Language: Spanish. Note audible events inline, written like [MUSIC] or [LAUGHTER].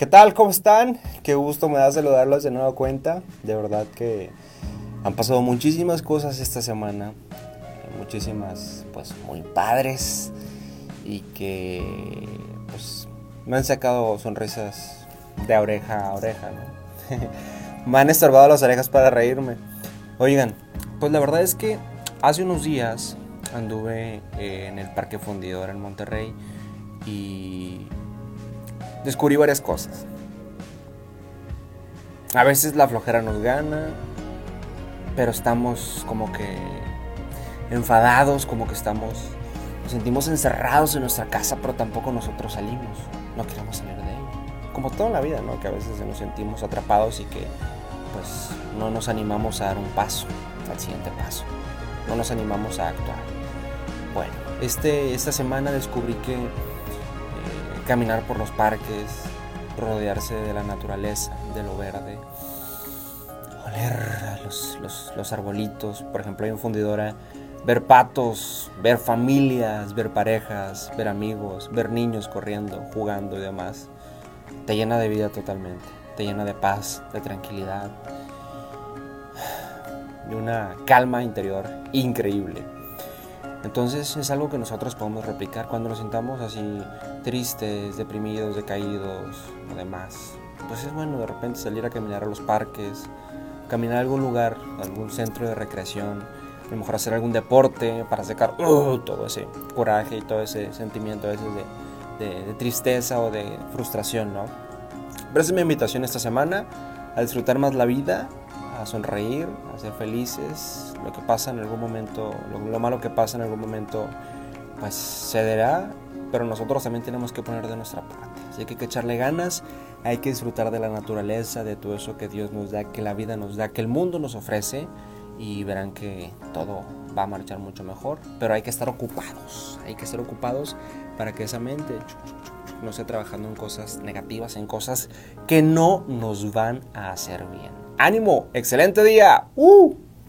¿Qué tal? ¿Cómo están? Qué gusto me da saludarlos de nueva cuenta. De verdad que han pasado muchísimas cosas esta semana. Muchísimas, pues, muy padres. Y que, pues, me han sacado sonrisas de oreja a oreja, ¿no? [LAUGHS] me han estorbado las orejas para reírme. Oigan, pues la verdad es que hace unos días anduve eh, en el Parque Fundidor en Monterrey y descubrí varias cosas. A veces la flojera nos gana, pero estamos como que enfadados, como que estamos, nos sentimos encerrados en nuestra casa, pero tampoco nosotros salimos, no queremos salir de ella. Como toda la vida, ¿no? Que a veces nos sentimos atrapados y que pues no nos animamos a dar un paso, al siguiente paso, no nos animamos a actuar. Bueno, este, esta semana descubrí que caminar por los parques, rodearse de la naturaleza, de lo verde, oler los, los, arbolitos, por ejemplo hay un fundidora, ver patos, ver familias, ver parejas, ver amigos, ver niños corriendo, jugando y demás, te llena de vida totalmente, te llena de paz, de tranquilidad, de una calma interior increíble. Entonces es algo que nosotros podemos replicar cuando nos sintamos así tristes, deprimidos, decaídos o demás. Pues es bueno de repente salir a caminar a los parques, caminar a algún lugar, algún centro de recreación, a lo mejor hacer algún deporte para sacar uh, todo ese coraje y todo ese sentimiento a veces de, de tristeza o de frustración, ¿no? Pero esa es mi invitación esta semana a disfrutar más la vida, a sonreír, a ser felices. Lo que pasa en algún momento, lo, malo que pasa en algún momento, pues cederá, pero nosotros también tenemos que poner de nuestra parte. Así que hay que echarle ganas, hay que disfrutar de la naturaleza, de todo eso que Dios nos da, que la vida nos da, que el mundo nos ofrece y verán que todo va a marchar mucho mejor, pero hay que estar ocupados, hay que estar ocupados para que esa mente no esté trabajando en cosas negativas, en cosas que no nos van a hacer bien. Ánimo, excelente día. ¡Uh!